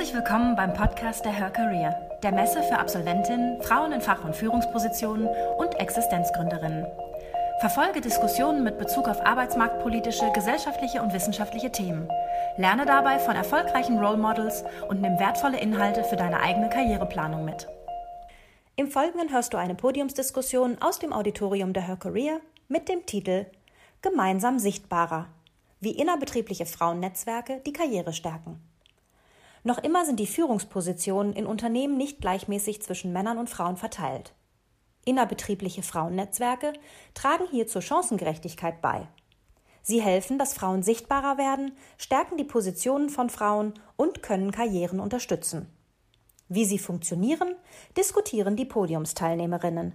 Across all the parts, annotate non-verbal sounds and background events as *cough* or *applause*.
Herzlich willkommen beim Podcast der Her Career, der Messe für Absolventinnen, Frauen in Fach- und Führungspositionen und Existenzgründerinnen. Verfolge Diskussionen mit Bezug auf arbeitsmarktpolitische, gesellschaftliche und wissenschaftliche Themen. Lerne dabei von erfolgreichen Role Models und nimm wertvolle Inhalte für deine eigene Karriereplanung mit. Im Folgenden hörst du eine Podiumsdiskussion aus dem Auditorium der Her Career mit dem Titel Gemeinsam sichtbarer. Wie innerbetriebliche Frauennetzwerke die Karriere stärken. Noch immer sind die Führungspositionen in Unternehmen nicht gleichmäßig zwischen Männern und Frauen verteilt. Innerbetriebliche Frauennetzwerke tragen hier zur Chancengerechtigkeit bei. Sie helfen, dass Frauen sichtbarer werden, stärken die Positionen von Frauen und können Karrieren unterstützen. Wie sie funktionieren, diskutieren die Podiumsteilnehmerinnen.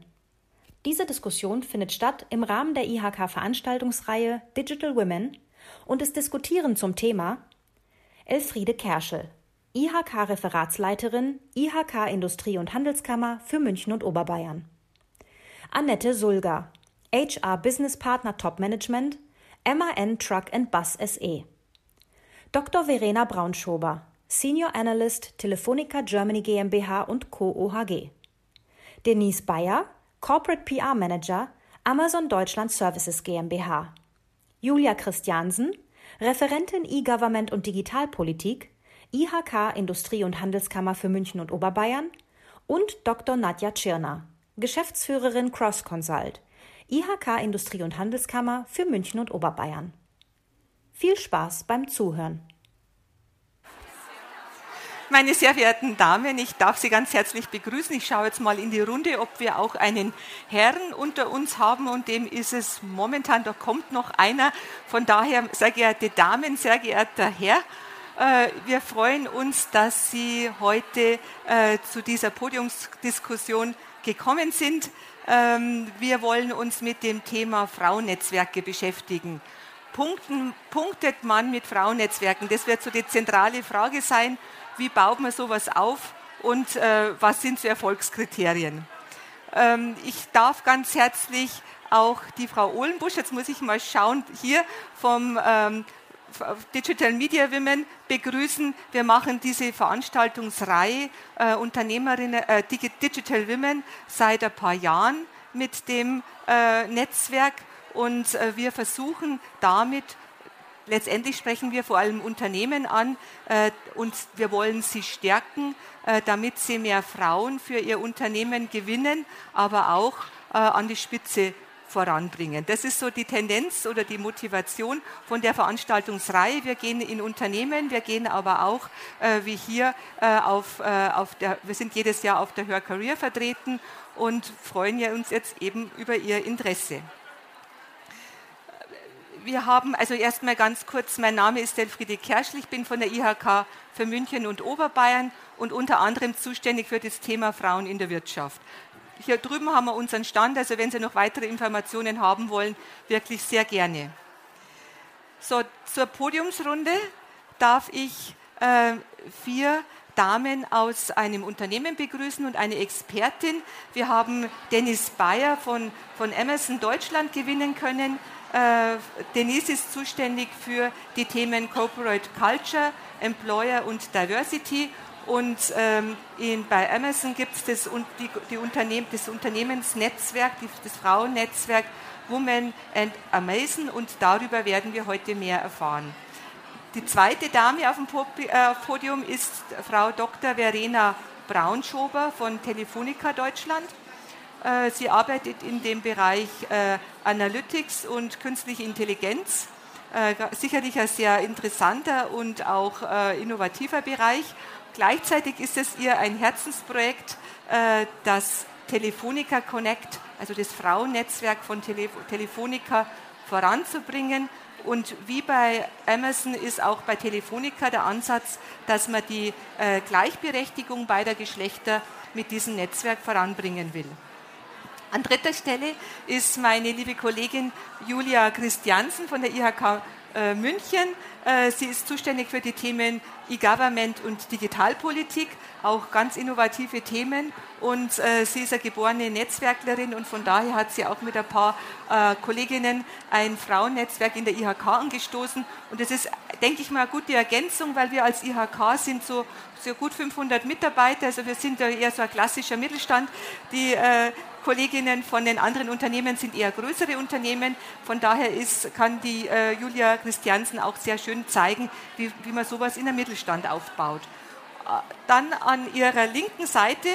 Diese Diskussion findet statt im Rahmen der IHK-Veranstaltungsreihe Digital Women und es diskutieren zum Thema Elfriede Kerschel, IHK-Referatsleiterin IHK Industrie- und Handelskammer für München und Oberbayern. Annette Sulger, HR Business Partner Top Management, MAN Truck and Bus SE. Dr. Verena Braunschober, Senior Analyst Telefonica Germany GmbH und Co. OHG. Denise Bayer, Corporate PR Manager, Amazon Deutschland Services GmbH. Julia Christiansen, Referentin E-Government und Digitalpolitik, IHK Industrie- und Handelskammer für München und Oberbayern und Dr. Nadja Tschirner, Geschäftsführerin Cross Consult, IHK Industrie- und Handelskammer für München und Oberbayern. Viel Spaß beim Zuhören. Meine sehr verehrten Damen, ich darf Sie ganz herzlich begrüßen. Ich schaue jetzt mal in die Runde, ob wir auch einen Herrn unter uns haben und dem ist es momentan, da kommt noch einer. Von daher, sehr geehrte Damen, sehr geehrter Herr, wir freuen uns, dass Sie heute äh, zu dieser Podiumsdiskussion gekommen sind. Ähm, wir wollen uns mit dem Thema Frauennetzwerke beschäftigen. Punkten, punktet man mit Frauennetzwerken? Das wird so die zentrale Frage sein. Wie baut man sowas auf und äh, was sind so Erfolgskriterien? Ähm, ich darf ganz herzlich auch die Frau Ohlenbusch, jetzt muss ich mal schauen, hier vom ähm, Digital Media Women begrüßen. Wir machen diese Veranstaltungsreihe äh, Unternehmerinnen, äh, Digital Women seit ein paar Jahren mit dem äh, Netzwerk und äh, wir versuchen damit letztendlich sprechen wir vor allem Unternehmen an äh, und wir wollen sie stärken, äh, damit sie mehr Frauen für ihr Unternehmen gewinnen, aber auch äh, an die Spitze voranbringen. Das ist so die Tendenz oder die Motivation von der Veranstaltungsreihe. Wir gehen in Unternehmen, wir gehen aber auch äh, wie hier äh, auf, äh, auf der, wir sind jedes Jahr auf der Her Career vertreten und freuen ja uns jetzt eben über Ihr Interesse. Wir haben, also erstmal ganz kurz, mein Name ist Elfriede Kerschl, ich bin von der IHK für München und Oberbayern und unter anderem zuständig für das Thema Frauen in der Wirtschaft. Hier drüben haben wir unseren Stand, also wenn Sie noch weitere Informationen haben wollen, wirklich sehr gerne. So, zur Podiumsrunde darf ich äh, vier Damen aus einem Unternehmen begrüßen und eine Expertin. Wir haben Dennis Bayer von, von Amazon Deutschland gewinnen können. Äh, Denise ist zuständig für die Themen Corporate Culture, Employer und Diversity und ähm, in, bei Amazon gibt es das, die, die Unternehmen, das Unternehmensnetzwerk, die, das Frauennetzwerk Women and Amazon und darüber werden wir heute mehr erfahren. Die zweite Dame auf dem äh, Podium ist Frau Dr. Verena Braunschober von Telefonica Deutschland. Äh, sie arbeitet in dem Bereich äh, Analytics und künstliche Intelligenz. Sicherlich ein sehr interessanter und auch innovativer Bereich. Gleichzeitig ist es ihr ein Herzensprojekt, äh, das Telefonica Connect, also das Frauennetzwerk von Telefonica voranzubringen. Und wie bei Amazon ist auch bei Telefonica der Ansatz, dass man die äh, Gleichberechtigung beider Geschlechter mit diesem Netzwerk voranbringen will. An dritter Stelle ist meine liebe Kollegin Julia Christiansen von der IHK äh, München. Äh, sie ist zuständig für die Themen E-Government und Digitalpolitik, auch ganz innovative Themen. Und äh, sie ist eine geborene Netzwerklerin und von daher hat sie auch mit ein paar äh, Kolleginnen ein Frauennetzwerk in der IHK angestoßen. Und das ist, denke ich mal, eine gute Ergänzung, weil wir als IHK sind so, so gut 500 Mitarbeiter, also wir sind ja eher so ein klassischer Mittelstand. Die Kolleginnen von den anderen Unternehmen sind eher größere Unternehmen. Von daher ist, kann die äh, Julia Christiansen auch sehr schön zeigen, wie, wie man sowas in der Mittelstand aufbaut. Äh, dann an ihrer linken Seite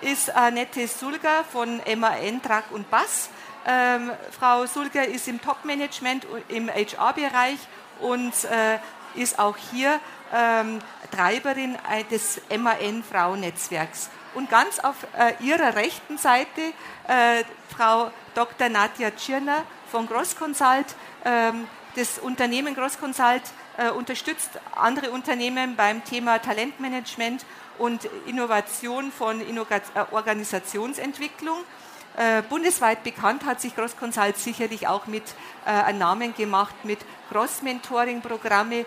ist Annette Sulger von MAN Truck und Bass. Ähm, Frau Sulger ist im Top-Management im HR-Bereich und äh, ist auch hier ähm, Treiberin des MAN Frauennetzwerks. Und ganz auf äh, ihrer rechten Seite äh, Frau Dr. Nadja Tschirner von Grossconsult. Ähm, das Unternehmen Grossconsult äh, unterstützt andere Unternehmen beim Thema Talentmanagement und Innovation von Innoga äh, Organisationsentwicklung. Äh, bundesweit bekannt hat sich Grossconsult sicherlich auch mit äh, Namen gemacht mit Cross-Mentoring-Programme,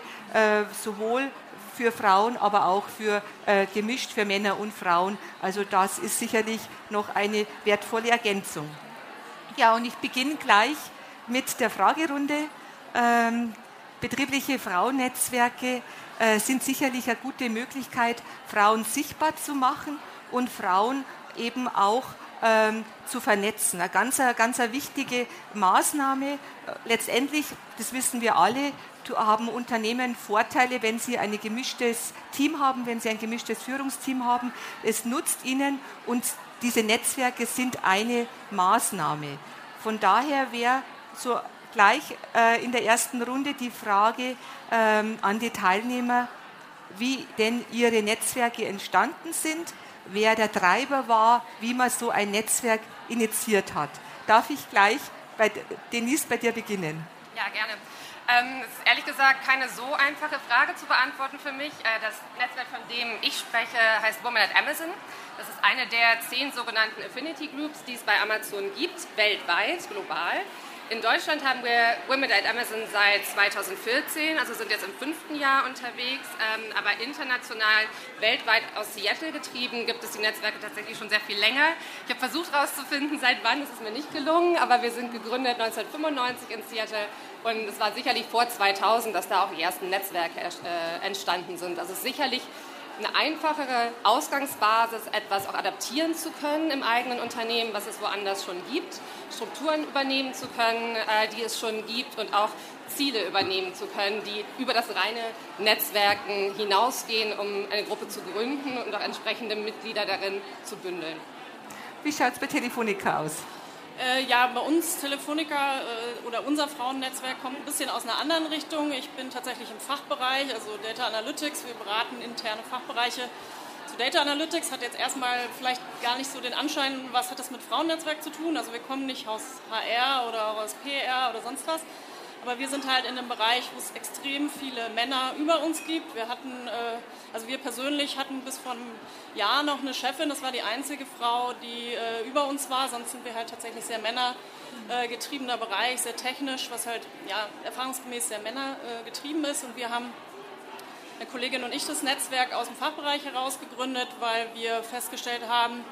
sowohl für Frauen, aber auch für äh, gemischt für Männer und Frauen. Also das ist sicherlich noch eine wertvolle Ergänzung. Ja, und ich beginne gleich mit der Fragerunde. Ähm, betriebliche Frauennetzwerke äh, sind sicherlich eine gute Möglichkeit, Frauen sichtbar zu machen und Frauen eben auch ähm, zu vernetzen. Eine ganz, ganz wichtige Maßnahme. Äh, letztendlich, das wissen wir alle, haben Unternehmen Vorteile, wenn sie ein gemischtes Team haben, wenn sie ein gemischtes Führungsteam haben. Es nutzt ihnen und diese Netzwerke sind eine Maßnahme. Von daher wäre so gleich äh, in der ersten Runde die Frage ähm, an die Teilnehmer, wie denn ihre Netzwerke entstanden sind, wer der Treiber war, wie man so ein Netzwerk initiiert hat. Darf ich gleich bei Denise bei dir beginnen? Ja, gerne. Ähm, das ist ehrlich gesagt keine so einfache Frage zu beantworten für mich. Äh, das Netzwerk, von dem ich spreche, heißt Woman at Amazon. Das ist eine der zehn sogenannten Affinity Groups, die es bei Amazon gibt, weltweit, global. In Deutschland haben wir Women at Amazon seit 2014, also sind jetzt im fünften Jahr unterwegs, ähm, aber international, weltweit aus Seattle getrieben, gibt es die Netzwerke tatsächlich schon sehr viel länger. Ich habe versucht herauszufinden, seit wann, das ist mir nicht gelungen, aber wir sind gegründet 1995 in Seattle und es war sicherlich vor 2000, dass da auch die ersten Netzwerke äh, entstanden sind. Also sicherlich eine einfachere Ausgangsbasis, etwas auch adaptieren zu können im eigenen Unternehmen, was es woanders schon gibt, Strukturen übernehmen zu können, äh, die es schon gibt und auch Ziele übernehmen zu können, die über das reine Netzwerken hinausgehen, um eine Gruppe zu gründen und auch entsprechende Mitglieder darin zu bündeln. Wie schaut es bei Telefonica aus? Äh, ja, bei uns Telefonica äh, oder unser Frauennetzwerk kommt ein bisschen aus einer anderen Richtung. Ich bin tatsächlich im Fachbereich, also Data Analytics. Wir beraten interne Fachbereiche zu Data Analytics. Hat jetzt erstmal vielleicht gar nicht so den Anschein, was hat das mit Frauennetzwerk zu tun. Also wir kommen nicht aus HR oder aus PR oder sonst was. Aber wir sind halt in einem Bereich, wo es extrem viele Männer über uns gibt. Wir hatten, äh, also wir persönlich hatten bis vor einem Jahr noch eine Chefin, das war die einzige Frau, die äh, über uns war. Sonst sind wir halt tatsächlich sehr männergetriebener Bereich, sehr technisch, was halt ja, erfahrungsgemäß sehr männergetrieben ist. Und wir haben eine Kollegin und ich das Netzwerk aus dem Fachbereich heraus gegründet, weil wir festgestellt haben,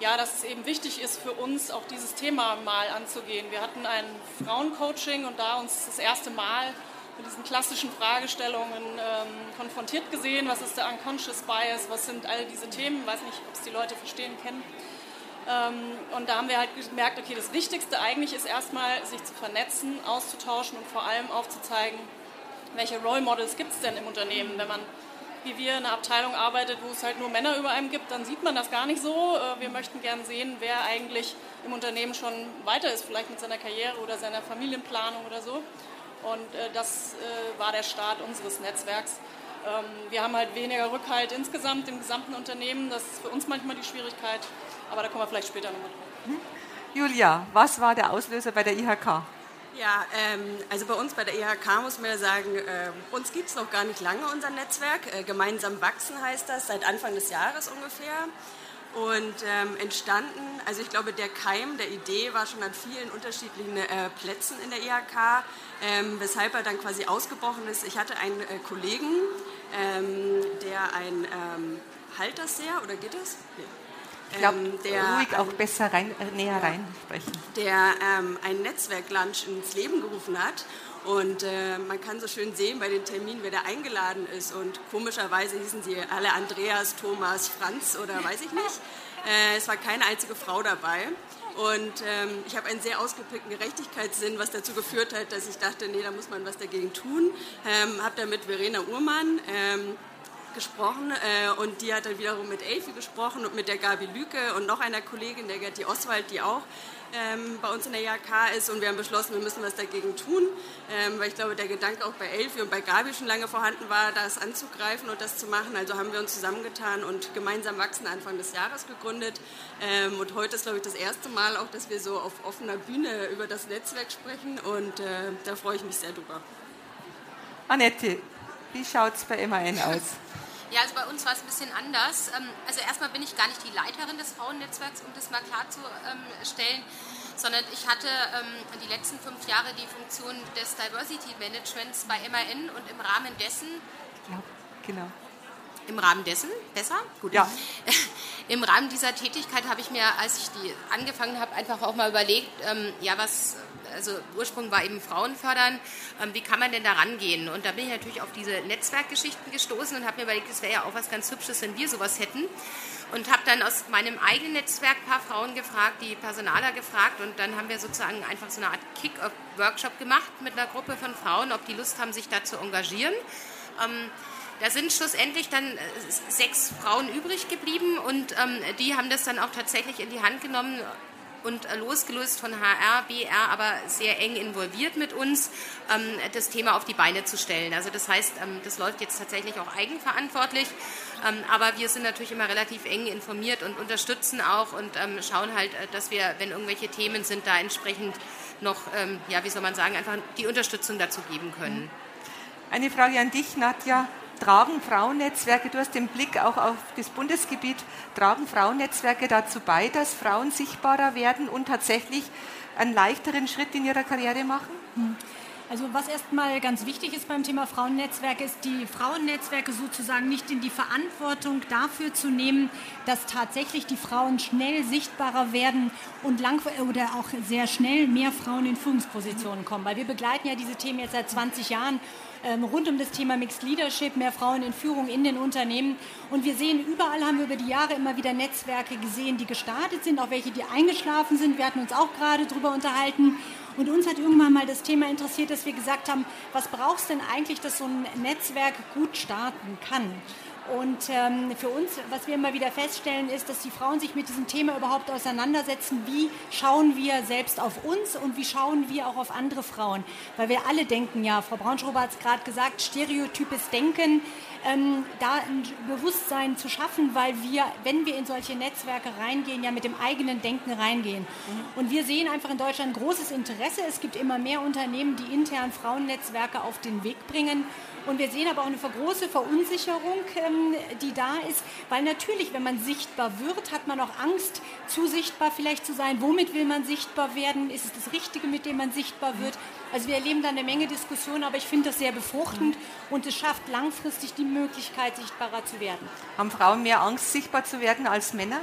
ja, dass es eben wichtig ist für uns, auch dieses Thema mal anzugehen. Wir hatten ein Frauencoaching und da uns das erste Mal mit diesen klassischen Fragestellungen ähm, konfrontiert gesehen. Was ist der Unconscious Bias? Was sind all diese Themen? Weiß nicht, ob es die Leute verstehen, kennen. Ähm, und da haben wir halt gemerkt, okay, das Wichtigste eigentlich ist erstmal, sich zu vernetzen, auszutauschen und vor allem aufzuzeigen, welche Role Models gibt es denn im Unternehmen, wenn man wie wir in einer Abteilung arbeitet, wo es halt nur Männer über einem gibt, dann sieht man das gar nicht so. Äh, wir möchten gern sehen, wer eigentlich im Unternehmen schon weiter ist, vielleicht mit seiner Karriere oder seiner Familienplanung oder so. Und äh, das äh, war der Start unseres Netzwerks. Ähm, wir haben halt weniger Rückhalt insgesamt im gesamten Unternehmen. Das ist für uns manchmal die Schwierigkeit, aber da kommen wir vielleicht später nochmal drauf. Hm? Julia, was war der Auslöser bei der IHK? Ja, ähm, also bei uns bei der IHK muss man ja sagen, äh, uns gibt es noch gar nicht lange, unser Netzwerk. Äh, gemeinsam wachsen heißt das, seit Anfang des Jahres ungefähr. und ähm, entstanden, also ich glaube, der Keim der Idee war schon an vielen unterschiedlichen äh, Plätzen in der IHK, ähm, weshalb er dann quasi ausgebrochen ist. Ich hatte einen äh, Kollegen, ähm, der ein ähm, Halterseher, oder geht das? Nee. Ich glaube, ähm, ruhig auch besser rein, äh, näher reinsprechen. Der ähm, ein Netzwerklunch ins Leben gerufen hat und äh, man kann so schön sehen bei den Terminen, wer da eingeladen ist. Und komischerweise hießen sie alle Andreas, Thomas, Franz oder weiß ich nicht. Äh, es war keine einzige Frau dabei. Und ähm, ich habe einen sehr ausgeprägten Gerechtigkeitssinn, was dazu geführt hat, dass ich dachte, nee, da muss man was dagegen tun. Ähm, habe dann mit Verena Uhrmann ähm, gesprochen äh, und die hat dann wiederum mit Elfi gesprochen und mit der Gabi Lüke und noch einer Kollegin, der Gerti Oswald, die auch ähm, bei uns in der IHK ist und wir haben beschlossen, wir müssen was dagegen tun, ähm, weil ich glaube, der Gedanke auch bei Elfi und bei Gabi schon lange vorhanden war, das anzugreifen und das zu machen. Also haben wir uns zusammengetan und gemeinsam wachsen Anfang des Jahres gegründet ähm, und heute ist, glaube ich, das erste Mal auch, dass wir so auf offener Bühne über das Netzwerk sprechen und äh, da freue ich mich sehr drüber. Annette, wie schaut es bei MAN aus? Ja, also bei uns war es ein bisschen anders. Ähm, also erstmal bin ich gar nicht die Leiterin des Frauennetzwerks, um das mal klarzustellen, sondern ich hatte ähm, die letzten fünf Jahre die Funktion des Diversity Managements bei MAN und im Rahmen dessen. Ja, genau. Im Rahmen dessen, besser? Gut. Ja. *laughs* Im Rahmen dieser Tätigkeit habe ich mir, als ich die angefangen habe, einfach auch mal überlegt, ähm, ja, was also Ursprung war eben Frauen fördern. Ähm, wie kann man denn da rangehen? Und da bin ich natürlich auf diese Netzwerkgeschichten gestoßen und habe mir überlegt, es wäre ja auch was ganz Hübsches, wenn wir sowas hätten. Und habe dann aus meinem eigenen Netzwerk ein paar Frauen gefragt, die Personaler gefragt. Und dann haben wir sozusagen einfach so eine Art Kick-Workshop gemacht mit einer Gruppe von Frauen, ob die Lust haben, sich da zu engagieren. Ähm, da sind schlussendlich dann äh, sechs Frauen übrig geblieben und ähm, die haben das dann auch tatsächlich in die Hand genommen und losgelöst von HR, BR, aber sehr eng involviert mit uns, ähm, das Thema auf die Beine zu stellen. Also das heißt, ähm, das läuft jetzt tatsächlich auch eigenverantwortlich, ähm, aber wir sind natürlich immer relativ eng informiert und unterstützen auch und schauen halt, äh, dass wir, wenn irgendwelche Themen sind, da entsprechend noch, ja, wie soll man sagen, einfach die Unterstützung dazu geben können. Eine Frage an dich, Nadja tragen Frauennetzwerke, du hast den Blick auch auf das Bundesgebiet, tragen Frauennetzwerke dazu bei, dass Frauen sichtbarer werden und tatsächlich einen leichteren Schritt in ihrer Karriere machen? Hm. Also was erstmal ganz wichtig ist beim Thema Frauennetzwerke, ist die Frauennetzwerke sozusagen nicht in die Verantwortung dafür zu nehmen, dass tatsächlich die Frauen schnell sichtbarer werden und lang oder auch sehr schnell mehr Frauen in Führungspositionen kommen. Weil wir begleiten ja diese Themen jetzt seit 20 Jahren rund um das Thema Mixed Leadership, mehr Frauen in Führung in den Unternehmen. Und wir sehen, überall haben wir über die Jahre immer wieder Netzwerke gesehen, die gestartet sind, auch welche, die eingeschlafen sind. Wir hatten uns auch gerade darüber unterhalten. Und uns hat irgendwann mal das Thema interessiert, dass wir gesagt haben, was brauchst denn eigentlich, dass so ein Netzwerk gut starten kann? Und ähm, für uns, was wir immer wieder feststellen, ist, dass die Frauen sich mit diesem Thema überhaupt auseinandersetzen. Wie schauen wir selbst auf uns und wie schauen wir auch auf andere Frauen? Weil wir alle denken, ja, Frau Braunschrober hat es gerade gesagt, stereotypes Denken, ähm, da ein Bewusstsein zu schaffen, weil wir, wenn wir in solche Netzwerke reingehen, ja mit dem eigenen Denken reingehen. Mhm. Und wir sehen einfach in Deutschland großes Interesse. Es gibt immer mehr Unternehmen, die intern Frauennetzwerke auf den Weg bringen. Und wir sehen aber auch eine große Verunsicherung, ähm, die da ist, weil natürlich, wenn man sichtbar wird, hat man auch Angst, zu sichtbar vielleicht zu sein. Womit will man sichtbar werden? Ist es das Richtige, mit dem man sichtbar wird? Also wir erleben da eine Menge Diskussionen, aber ich finde das sehr befruchtend und es schafft langfristig die Möglichkeit, sichtbarer zu werden. Haben Frauen mehr Angst, sichtbar zu werden als Männer?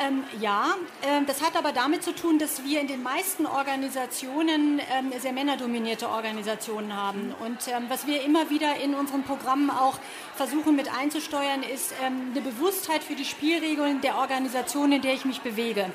Ähm, ja, äh, das hat aber damit zu tun, dass wir in den meisten Organisationen ähm, sehr männerdominierte Organisationen haben. Und ähm, was wir immer wieder in unseren Programmen auch versuchen mit einzusteuern, ist ähm, eine Bewusstheit für die Spielregeln der Organisation, in der ich mich bewege.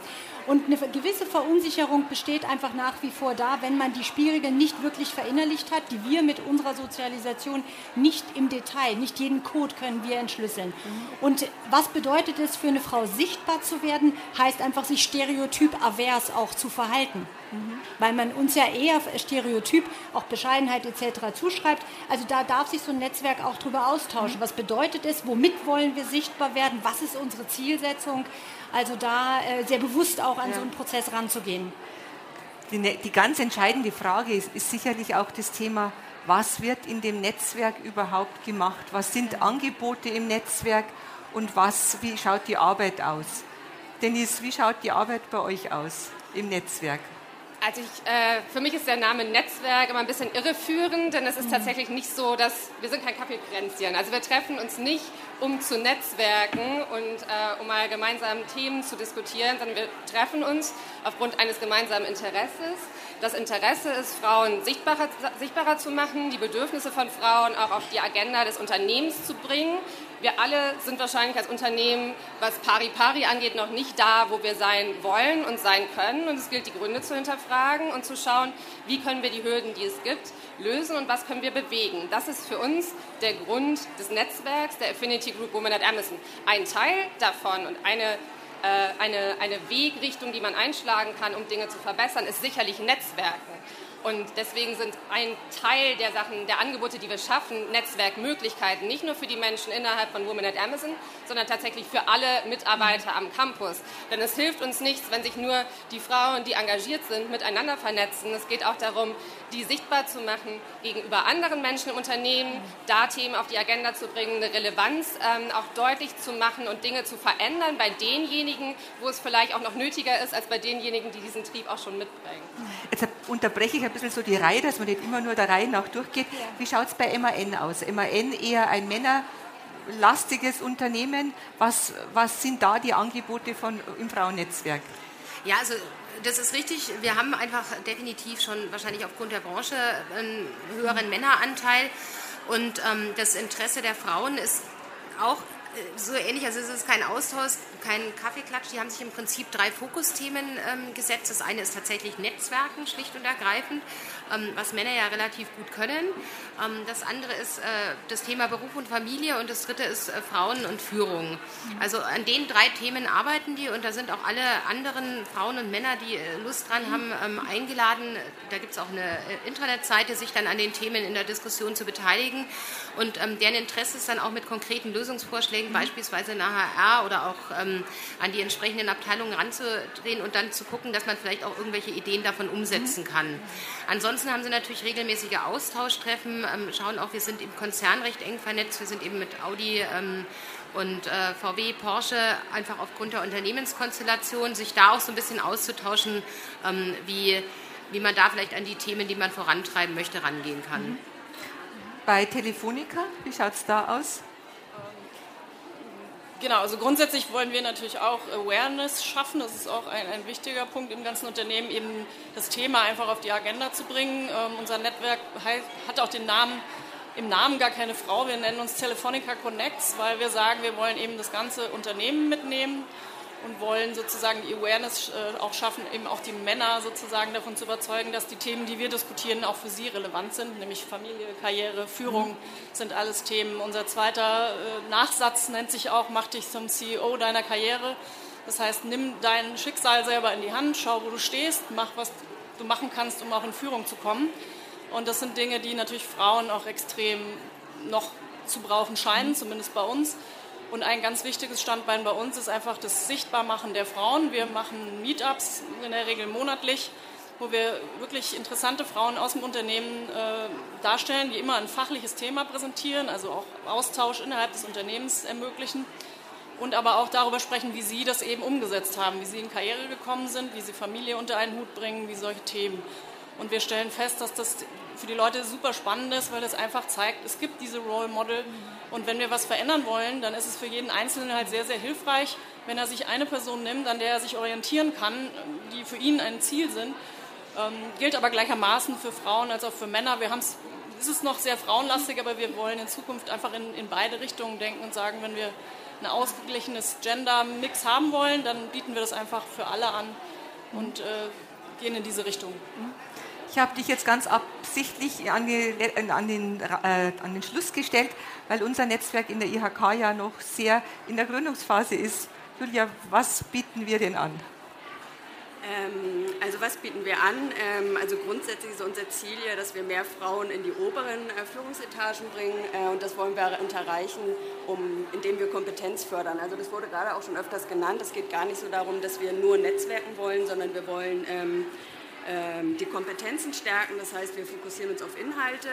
Und eine gewisse Verunsicherung besteht einfach nach wie vor da, wenn man die Spielregeln nicht wirklich verinnerlicht hat, die wir mit unserer Sozialisation nicht im Detail, nicht jeden Code können wir entschlüsseln. Mhm. Und was bedeutet es für eine Frau sichtbar zu werden, heißt einfach sich stereotyp-avers auch zu verhalten. Mhm. Weil man uns ja eher Stereotyp, auch Bescheidenheit etc. zuschreibt. Also da darf sich so ein Netzwerk auch darüber austauschen. Mhm. Was bedeutet es? Womit wollen wir sichtbar werden? Was ist unsere Zielsetzung? Also da äh, sehr bewusst auch an ja. so einen Prozess ranzugehen. Die, ne, die ganz entscheidende Frage ist, ist sicherlich auch das Thema, was wird in dem Netzwerk überhaupt gemacht? Was sind Angebote im Netzwerk? und was, wie schaut die Arbeit aus? Dennis, wie schaut die Arbeit bei euch aus im Netzwerk? Also ich, äh, für mich ist der Name Netzwerk immer ein bisschen irreführend, denn es ist mhm. tatsächlich nicht so, dass wir sind kein Kaffeekränzchen. Also wir treffen uns nicht, um zu netzwerken und äh, um mal gemeinsam Themen zu diskutieren, sondern wir treffen uns aufgrund eines gemeinsamen Interesses. Das Interesse ist, Frauen sichtbarer, sichtbarer zu machen, die Bedürfnisse von Frauen auch auf die Agenda des Unternehmens zu bringen wir alle sind wahrscheinlich als Unternehmen, was Pari Pari angeht, noch nicht da, wo wir sein wollen und sein können. Und es gilt, die Gründe zu hinterfragen und zu schauen, wie können wir die Hürden, die es gibt, lösen und was können wir bewegen. Das ist für uns der Grund des Netzwerks, der Affinity Group Women at Amazon. Ein Teil davon und eine äh, eine, eine Wegrichtung, die man einschlagen kann, um Dinge zu verbessern, ist sicherlich Netzwerken. Und deswegen sind ein Teil der Sachen, der Angebote, die wir schaffen, Netzwerkmöglichkeiten, nicht nur für die Menschen innerhalb von Women at Amazon, sondern tatsächlich für alle Mitarbeiter am Campus. Denn es hilft uns nichts, wenn sich nur die Frauen, die engagiert sind, miteinander vernetzen. Es geht auch darum, die sichtbar zu machen gegenüber anderen Menschen im Unternehmen, da Themen auf die Agenda zu bringen, eine Relevanz ähm, auch deutlich zu machen und Dinge zu verändern bei denjenigen, wo es vielleicht auch noch nötiger ist, als bei denjenigen, die diesen Trieb auch schon mitbringen. Jetzt unterbreche ich ein bisschen so die Reihe, dass man nicht immer nur der Reihe nach durchgeht. Ja. Wie schaut es bei MAN aus? MAN eher ein männerlastiges Unternehmen. Was, was sind da die Angebote von, im Frauennetzwerk? Ja, also das ist richtig. Wir haben einfach definitiv schon wahrscheinlich aufgrund der Branche einen höheren Männeranteil. Und ähm, das Interesse der Frauen ist auch so ähnlich, also es ist kein Austausch, kein Kaffeeklatsch. Die haben sich im Prinzip drei Fokusthemen ähm, gesetzt. Das eine ist tatsächlich Netzwerken, schlicht und ergreifend, ähm, was Männer ja relativ gut können. Ähm, das andere ist äh, das Thema Beruf und Familie und das dritte ist äh, Frauen und Führung. Also an den drei Themen arbeiten die und da sind auch alle anderen Frauen und Männer, die äh, Lust dran haben, ähm, eingeladen. Da gibt es auch eine äh, Internetseite, sich dann an den Themen in der Diskussion zu beteiligen. Und ähm, deren Interesse ist dann auch mit konkreten Lösungsvorschlägen Kollegen beispielsweise in der HR oder auch ähm, an die entsprechenden Abteilungen ranzudrehen und dann zu gucken, dass man vielleicht auch irgendwelche Ideen davon umsetzen kann. Ansonsten haben sie natürlich regelmäßige Austauschtreffen, ähm, schauen auch, wir sind im Konzern recht eng vernetzt, wir sind eben mit Audi ähm, und äh, VW, Porsche einfach aufgrund der Unternehmenskonstellation, sich da auch so ein bisschen auszutauschen, ähm, wie, wie man da vielleicht an die Themen, die man vorantreiben möchte, rangehen kann. Bei Telefonica, wie schaut es da aus? Genau, also grundsätzlich wollen wir natürlich auch Awareness schaffen. Das ist auch ein, ein wichtiger Punkt im ganzen Unternehmen, eben das Thema einfach auf die Agenda zu bringen. Ähm, unser Netzwerk hat auch den Namen, im Namen gar keine Frau. Wir nennen uns Telefonica Connects, weil wir sagen, wir wollen eben das ganze Unternehmen mitnehmen und wollen sozusagen die Awareness äh, auch schaffen, eben auch die Männer sozusagen davon zu überzeugen, dass die Themen, die wir diskutieren, auch für sie relevant sind, nämlich Familie, Karriere, Führung sind alles Themen. Unser zweiter äh, Nachsatz nennt sich auch, mach dich zum CEO deiner Karriere. Das heißt, nimm dein Schicksal selber in die Hand, schau, wo du stehst, mach, was du machen kannst, um auch in Führung zu kommen. Und das sind Dinge, die natürlich Frauen auch extrem noch zu brauchen scheinen, zumindest bei uns. Und ein ganz wichtiges Standbein bei uns ist einfach das Sichtbarmachen der Frauen. Wir machen Meetups in der Regel monatlich, wo wir wirklich interessante Frauen aus dem Unternehmen äh, darstellen, die immer ein fachliches Thema präsentieren, also auch Austausch innerhalb des Unternehmens ermöglichen und aber auch darüber sprechen, wie sie das eben umgesetzt haben, wie sie in Karriere gekommen sind, wie sie Familie unter einen Hut bringen, wie solche Themen. Und wir stellen fest, dass das für die Leute super spannend ist, weil es einfach zeigt, es gibt diese Role Model. Und wenn wir was verändern wollen, dann ist es für jeden Einzelnen halt sehr, sehr hilfreich, wenn er sich eine Person nimmt, an der er sich orientieren kann, die für ihn ein Ziel sind. Ähm, gilt aber gleichermaßen für Frauen als auch für Männer. Wir haben es es ist noch sehr frauenlastig, aber wir wollen in Zukunft einfach in, in beide Richtungen denken und sagen, wenn wir ein ausgeglichenes Gender-Mix haben wollen, dann bieten wir das einfach für alle an und äh, gehen in diese Richtung. Ich habe dich jetzt ganz absichtlich an, die, an, den, äh, an, den, Schluss gestellt, weil unser Netzwerk in der IHK ja noch sehr in der Gründungsphase ist. Julia, was bieten wir denn an? Ähm, also was bieten wir an? Ähm, also grundsätzlich ist unser Ziel ja, dass wir mehr Frauen in die oberen äh, Führungsetagen bringen äh, und das wollen wir unterreichen, um, indem wir Kompetenz fördern. Also das wurde gerade auch schon öfters genannt. Es geht gar nicht so darum, dass wir nur Netzwerken wollen, sondern wir wollen ähm, die Kompetenzen stärken. Das heißt, wir fokussieren uns auf Inhalte.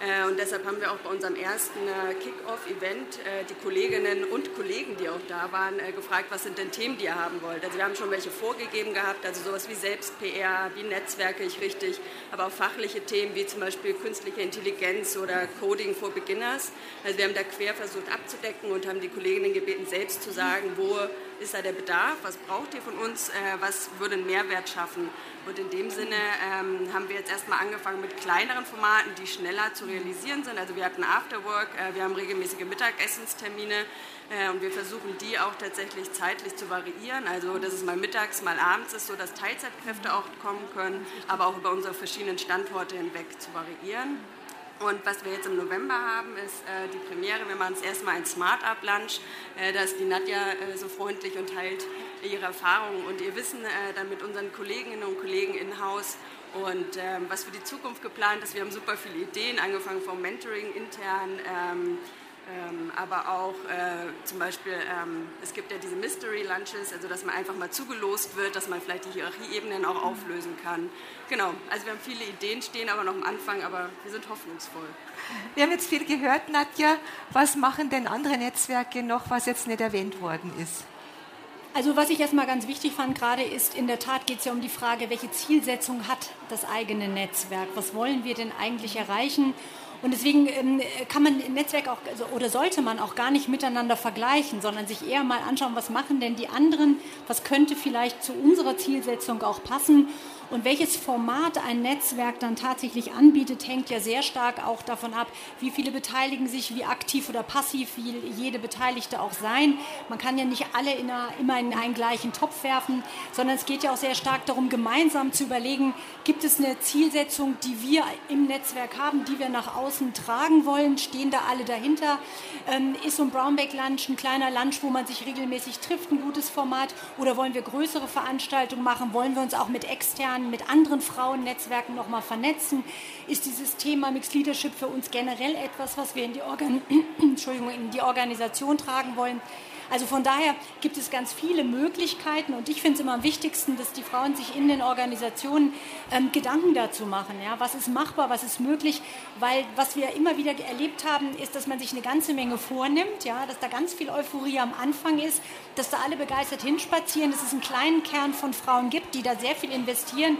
Äh, und deshalb haben wir auch bei unserem ersten äh, Kick-Off-Event äh, die Kolleginnen und Kollegen, die auch da waren, gefragt, was sind denn Themen, die ihr haben wollt. Also wir haben schon welche vorgegeben gehabt, also sowas wie Selbst-PR, wie netzwerke ich richtig, aber auch fachliche Themen wie zum Beispiel künstliche Intelligenz oder Coding for Beginners. Also wir haben da quer versucht abzudecken und haben die Kolleginnen gebeten, selbst zu sagen, wo ist da der Bedarf, was braucht ihr von uns, was würde einen Mehrwert schaffen. Und in dem Sinne ähm, haben wir jetzt erstmal angefangen mit kleineren Formaten, die schneller zu realisieren sind. Also wir hatten Afterwork, äh, wir haben regelmäßige Mittagessenstermine äh, und wir versuchen die auch tatsächlich zeitlich zu variieren. Also dass es mal mittags, mal abends ist, so dass Teilzeitkräfte auch kommen können, aber auch über unsere verschiedenen Standorte hinweg zu variieren. Und was wir jetzt im November haben, ist äh, die Premiere. Wir machen es erstmal ein Smart Up Lunch. Äh, da ist die Nadja äh, so freundlich und teilt ihre Erfahrungen und ihr Wissen äh, dann mit unseren Kolleginnen und Kollegen in-house. Und ähm, was für die Zukunft geplant ist, wir haben super viele Ideen, angefangen vom Mentoring intern. Ähm, ähm, aber auch äh, zum Beispiel, ähm, es gibt ja diese Mystery Lunches, also dass man einfach mal zugelost wird, dass man vielleicht die Hierarchieebenen auch auflösen kann. Genau, also wir haben viele Ideen, stehen aber noch am Anfang, aber wir sind hoffnungsvoll. Wir haben jetzt viel gehört, Nadja. Was machen denn andere Netzwerke noch, was jetzt nicht erwähnt worden ist? Also was ich erstmal ganz wichtig fand gerade ist, in der Tat geht es ja um die Frage, welche Zielsetzung hat das eigene Netzwerk? Was wollen wir denn eigentlich erreichen? Und deswegen ähm, kann man Netzwerk auch also, oder sollte man auch gar nicht miteinander vergleichen, sondern sich eher mal anschauen, was machen denn die anderen, was könnte vielleicht zu unserer Zielsetzung auch passen und welches Format ein Netzwerk dann tatsächlich anbietet, hängt ja sehr stark auch davon ab, wie viele beteiligen sich, wie aktiv oder passiv will jede Beteiligte auch sein. Man kann ja nicht alle in einer, immer in einen gleichen Topf werfen, sondern es geht ja auch sehr stark darum, gemeinsam zu überlegen, gibt es eine Zielsetzung, die wir im Netzwerk haben, die wir nach außen tragen wollen, stehen da alle dahinter. Ähm, ist so ein Brownback Lunch ein kleiner Lunch, wo man sich regelmäßig trifft, ein gutes Format oder wollen wir größere Veranstaltungen machen, wollen wir uns auch mit externen kann mit anderen Frauennetzwerken nochmal vernetzen. Ist dieses Thema Mixed Leadership für uns generell etwas, was wir in die, Organ *clears throat* in die Organisation tragen wollen? Also von daher gibt es ganz viele Möglichkeiten und ich finde es immer am wichtigsten, dass die Frauen sich in den Organisationen ähm, Gedanken dazu machen. Ja? Was ist machbar, was ist möglich? Weil was wir immer wieder erlebt haben, ist, dass man sich eine ganze Menge vornimmt, ja? dass da ganz viel Euphorie am Anfang ist, dass da alle begeistert hinspazieren, dass es einen kleinen Kern von Frauen gibt, die da sehr viel investieren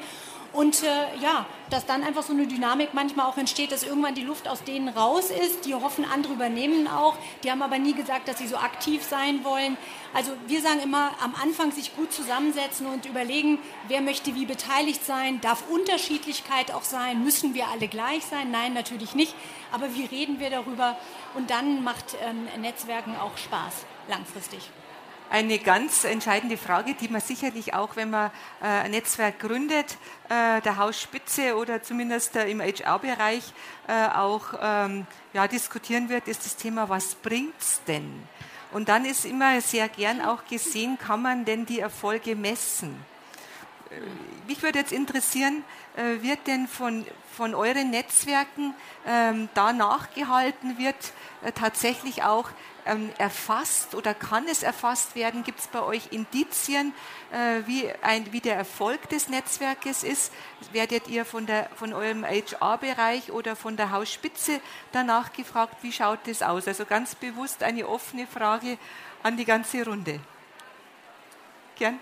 und äh, ja, dass dann einfach so eine Dynamik manchmal auch entsteht, dass irgendwann die Luft aus denen raus ist. Die hoffen, andere übernehmen auch. Die haben aber nie gesagt, dass sie so aktiv sein wollen. Also wir sagen immer, am Anfang sich gut zusammensetzen und überlegen, wer möchte wie beteiligt sein. Darf Unterschiedlichkeit auch sein? Müssen wir alle gleich sein? Nein, natürlich nicht. Aber wie reden wir darüber? Und dann macht ähm, Netzwerken auch Spaß, langfristig eine ganz entscheidende Frage, die man sicherlich auch, wenn man äh, ein Netzwerk gründet, äh, der Hausspitze oder zumindest äh, im HR-Bereich äh, auch ähm, ja, diskutieren wird, ist das Thema, was bringt's denn? Und dann ist immer sehr gern auch gesehen, kann man denn die Erfolge messen? Äh, mich würde jetzt interessieren, äh, wird denn von, von euren Netzwerken ähm, da nachgehalten, wird tatsächlich auch ähm, erfasst oder kann es erfasst werden? Gibt es bei euch Indizien, äh, wie, ein, wie der Erfolg des Netzwerkes ist? Werdet ihr von, der, von eurem HR-Bereich oder von der Hausspitze danach gefragt, wie schaut das aus? Also ganz bewusst eine offene Frage an die ganze Runde. Gern.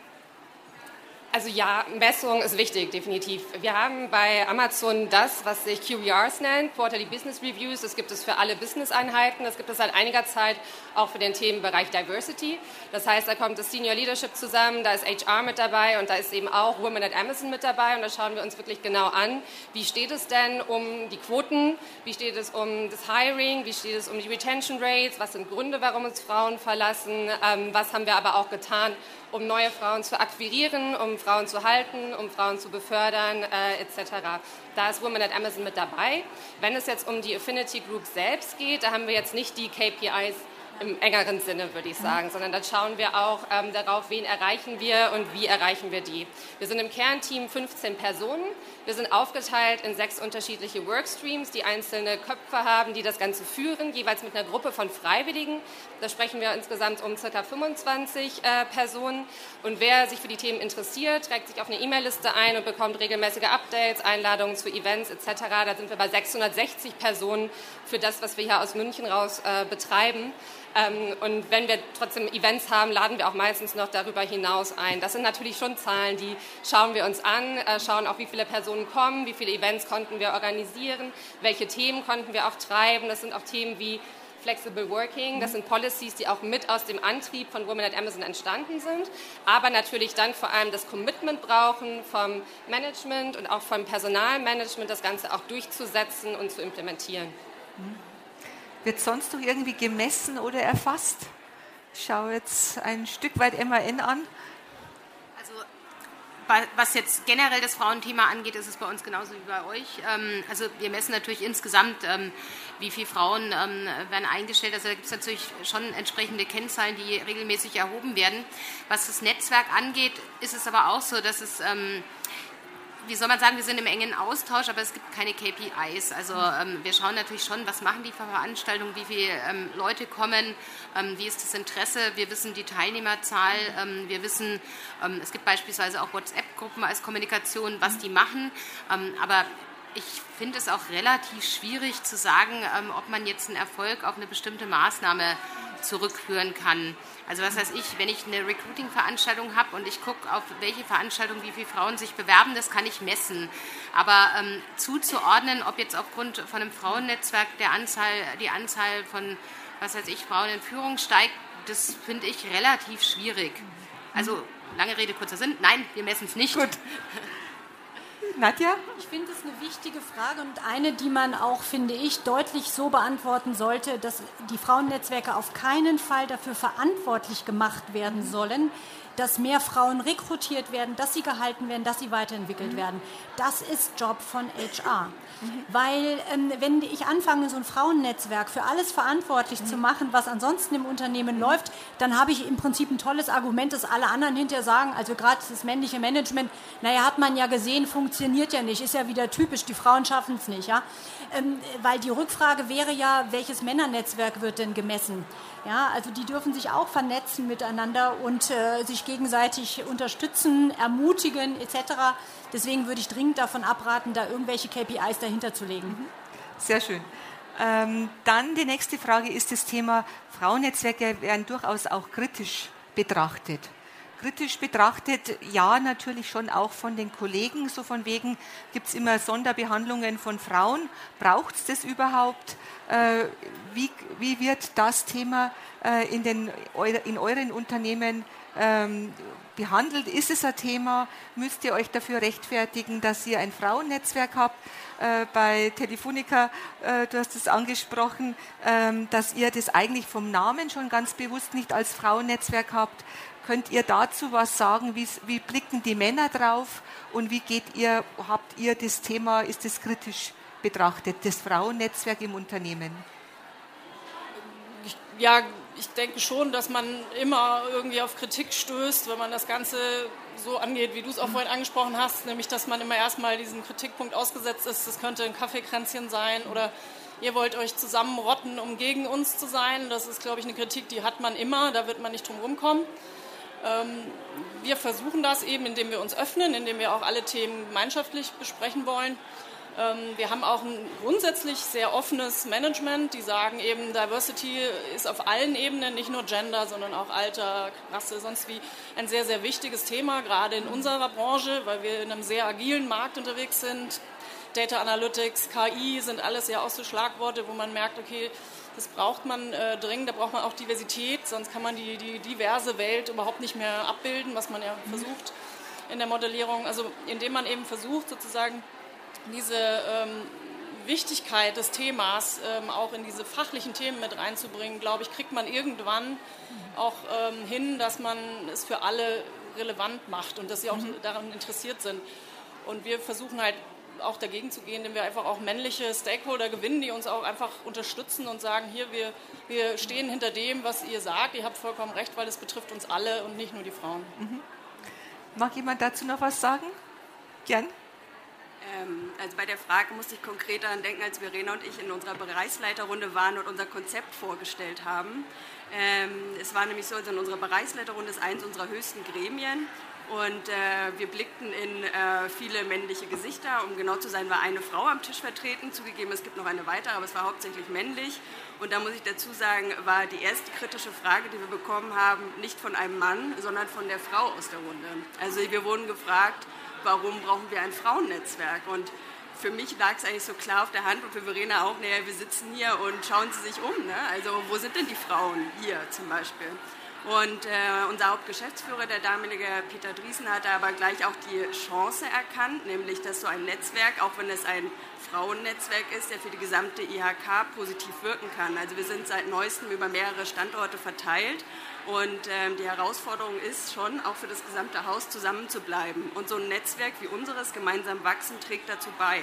Also ja, Messung ist wichtig, definitiv. Wir haben bei Amazon das, was sich QBRs nennt, Quarterly Business Reviews. Das gibt es für alle Business-Einheiten. Das gibt es seit einiger Zeit auch für den Themenbereich Diversity. Das heißt, da kommt das Senior Leadership zusammen, da ist HR mit dabei und da ist eben auch Women at Amazon mit dabei. Und da schauen wir uns wirklich genau an, wie steht es denn um die Quoten, wie steht es um das Hiring, wie steht es um die Retention Rates, was sind Gründe, warum uns Frauen verlassen, ähm, was haben wir aber auch getan, um neue Frauen zu akquirieren, um Frauen zu halten, um Frauen zu befördern, äh, etc. Da ist Women at Amazon mit dabei. Wenn es jetzt um die Affinity Group selbst geht, da haben wir jetzt nicht die KPIs im engeren Sinne, würde ich sagen, sondern dann schauen wir auch ähm, darauf, wen erreichen wir und wie erreichen wir die. Wir sind im Kernteam 15 Personen. Wir sind aufgeteilt in sechs unterschiedliche Workstreams, die einzelne Köpfe haben, die das Ganze führen, jeweils mit einer Gruppe von Freiwilligen. Da sprechen wir insgesamt um ca. 25 äh, Personen. Und wer sich für die Themen interessiert, trägt sich auf eine E-Mail-Liste ein und bekommt regelmäßige Updates, Einladungen zu Events etc. Da sind wir bei 660 Personen für das, was wir hier aus München raus äh, betreiben. Ähm, und wenn wir trotzdem Events haben, laden wir auch meistens noch darüber hinaus ein. Das sind natürlich schon Zahlen, die schauen wir uns an, äh, schauen auch, wie viele Personen kommen, wie viele Events konnten wir organisieren, welche Themen konnten wir auch treiben. Das sind auch Themen wie Flexible Working. Das sind Policies, die auch mit aus dem Antrieb von Women at Amazon entstanden sind, aber natürlich dann vor allem das Commitment brauchen vom Management und auch vom Personalmanagement, das Ganze auch durchzusetzen und zu implementieren. Mhm. Wird sonst noch irgendwie gemessen oder erfasst? Ich schaue jetzt ein Stück weit MAN an. Also was jetzt generell das Frauenthema angeht, ist es bei uns genauso wie bei euch. Ähm, also wir messen natürlich insgesamt, ähm, wie viele Frauen ähm, werden eingestellt. Also da gibt es natürlich schon entsprechende Kennzahlen, die regelmäßig erhoben werden. Was das Netzwerk angeht, ist es aber auch so, dass es wie soll man sagen, wir sind im engen Austausch, aber es gibt keine KPIs. Also ähm, wir schauen natürlich schon, was machen die Veranstaltungen, wie viele ähm, Leute kommen, ähm, wie ist das Interesse. Wir wissen die Teilnehmerzahl, ähm, wir wissen, ähm, es gibt beispielsweise auch WhatsApp-Gruppen als Kommunikation, was die machen. Ähm, aber ich finde es auch relativ schwierig zu sagen, ob man jetzt einen Erfolg auf eine bestimmte Maßnahme zurückführen kann. Also was weiß ich, wenn ich eine Recruiting-Veranstaltung habe und ich gucke, auf welche Veranstaltung wie viele Frauen sich bewerben, das kann ich messen. Aber ähm, zuzuordnen, ob jetzt aufgrund von einem Frauennetzwerk der Anzahl, die Anzahl von, was weiß ich, Frauen in Führung steigt, das finde ich relativ schwierig. Also lange Rede, kurzer Sinn. Nein, wir messen es nicht. Gut. *laughs* Nadja? Ich finde es eine wichtige Frage und eine, die man auch, finde ich, deutlich so beantworten sollte, dass die Frauennetzwerke auf keinen Fall dafür verantwortlich gemacht werden sollen, dass mehr Frauen rekrutiert werden, dass sie gehalten werden, dass sie weiterentwickelt mhm. werden. Das ist Job von HR. Mhm. Weil ähm, wenn ich anfange, so ein Frauennetzwerk für alles verantwortlich mhm. zu machen, was ansonsten im Unternehmen mhm. läuft, dann habe ich im Prinzip ein tolles Argument, dass alle anderen hinterher sagen, also gerade das männliche Management, naja, hat man ja gesehen, funktioniert ja nicht, ist ja wieder typisch, die Frauen schaffen es nicht. Ja? Ähm, weil die Rückfrage wäre ja, welches Männernetzwerk wird denn gemessen? Ja, also die dürfen sich auch vernetzen miteinander und äh, sich gegenseitig unterstützen, ermutigen etc. Deswegen würde ich dringend davon abraten, da irgendwelche KPIs dahinter zu legen. Mhm. Sehr schön. Ähm, dann die nächste Frage ist das Thema Frauennetzwerke werden durchaus auch kritisch betrachtet. Kritisch betrachtet, ja, natürlich schon auch von den Kollegen, so von wegen gibt es immer Sonderbehandlungen von Frauen. Braucht es das überhaupt? Äh, wie, wie wird das Thema äh, in, den, in euren Unternehmen ähm, behandelt? Ist es ein Thema? Müsst ihr euch dafür rechtfertigen, dass ihr ein Frauennetzwerk habt? Äh, bei Telefonica, du hast es angesprochen, ähm, dass ihr das eigentlich vom Namen schon ganz bewusst nicht als Frauennetzwerk habt. Könnt ihr dazu was sagen? Wie, wie blicken die Männer drauf? Und wie geht ihr, habt ihr das Thema, ist das kritisch betrachtet, das Frauennetzwerk im Unternehmen? Ja, ich denke schon, dass man immer irgendwie auf Kritik stößt, wenn man das Ganze so angeht, wie du es auch vorhin angesprochen hast, nämlich dass man immer erstmal diesen Kritikpunkt ausgesetzt ist, das könnte ein Kaffeekränzchen sein oder ihr wollt euch zusammenrotten, um gegen uns zu sein. Das ist, glaube ich, eine Kritik, die hat man immer, da wird man nicht drum rumkommen. Ähm, wir versuchen das eben, indem wir uns öffnen, indem wir auch alle Themen gemeinschaftlich besprechen wollen. Ähm, wir haben auch ein grundsätzlich sehr offenes Management, die sagen eben, Diversity ist auf allen Ebenen, nicht nur Gender, sondern auch Alter, Rasse, sonst wie ein sehr, sehr wichtiges Thema, gerade in unserer Branche, weil wir in einem sehr agilen Markt unterwegs sind. Data Analytics, KI sind alles ja auch so Schlagworte, wo man merkt, okay, das braucht man äh, dringend, da braucht man auch Diversität, sonst kann man die, die diverse Welt überhaupt nicht mehr abbilden, was man ja versucht in der Modellierung. Also indem man eben versucht, sozusagen diese ähm, Wichtigkeit des Themas ähm, auch in diese fachlichen Themen mit reinzubringen, glaube ich, kriegt man irgendwann auch ähm, hin, dass man es für alle relevant macht und dass sie auch mhm. daran interessiert sind. Und wir versuchen halt auch dagegen zu gehen, indem wir einfach auch männliche Stakeholder gewinnen, die uns auch einfach unterstützen und sagen, hier, wir, wir stehen hinter dem, was ihr sagt, ihr habt vollkommen recht, weil es betrifft uns alle und nicht nur die Frauen. Mhm. Mag jemand dazu noch was sagen? Gern. Ähm, also bei der Frage musste ich konkret daran denken, als Verena und ich in unserer Bereichsleiterrunde waren und unser Konzept vorgestellt haben. Ähm, es war nämlich so, also in unserer Bereichsleiterrunde ist eins unserer höchsten Gremien und äh, wir blickten in äh, viele männliche Gesichter. Um genau zu sein, war eine Frau am Tisch vertreten. Zugegeben, es gibt noch eine weitere, aber es war hauptsächlich männlich. Und da muss ich dazu sagen, war die erste kritische Frage, die wir bekommen haben, nicht von einem Mann, sondern von der Frau aus der Runde. Also wir wurden gefragt, warum brauchen wir ein Frauennetzwerk? Und für mich lag es eigentlich so klar auf der Hand und für Verena auch, naja, wir sitzen hier und schauen Sie sich um. Ne? Also wo sind denn die Frauen hier zum Beispiel? Und äh, unser Hauptgeschäftsführer, der damalige Peter Driesen, hatte aber gleich auch die Chance erkannt, nämlich dass so ein Netzwerk, auch wenn es ein Frauennetzwerk ist, der für die gesamte IHK positiv wirken kann. Also wir sind seit neuestem über mehrere Standorte verteilt und ähm, die Herausforderung ist schon, auch für das gesamte Haus zusammen zu bleiben. Und so ein Netzwerk wie unseres gemeinsam wachsen trägt dazu bei.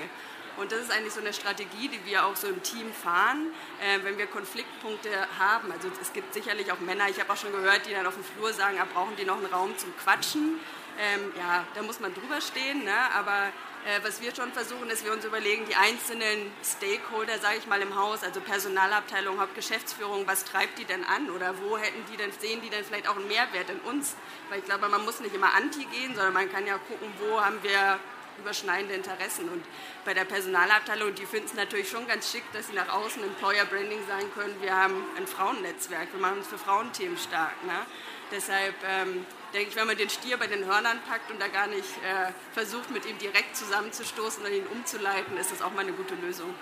Und das ist eigentlich so eine Strategie, die wir auch so im Team fahren, äh, wenn wir Konfliktpunkte haben. Also es gibt sicherlich auch Männer, ich habe auch schon gehört, die dann auf dem Flur sagen, ah, brauchen die noch einen Raum zum Quatschen. Ähm, ja, da muss man drüber stehen, ne? aber äh, was wir schon versuchen, ist, wir uns überlegen, die einzelnen Stakeholder, sage ich mal, im Haus, also Personalabteilung, Hauptgeschäftsführung, was treibt die denn an oder wo hätten die denn, sehen die denn vielleicht auch einen Mehrwert in uns? Weil ich glaube, man muss nicht immer anti gehen, sondern man kann ja gucken, wo haben wir überschneidende Interessen. Und bei der Personalabteilung, die finden es natürlich schon ganz schick, dass sie nach außen Employer Branding sein können. Wir haben ein Frauennetzwerk, wir machen uns für Frauenthemen stark. Ne? Deshalb ähm, denke ich, wenn man den Stier bei den Hörnern packt und da gar nicht äh, versucht, mit ihm direkt zusammenzustoßen oder ihn umzuleiten, ist das auch mal eine gute Lösung.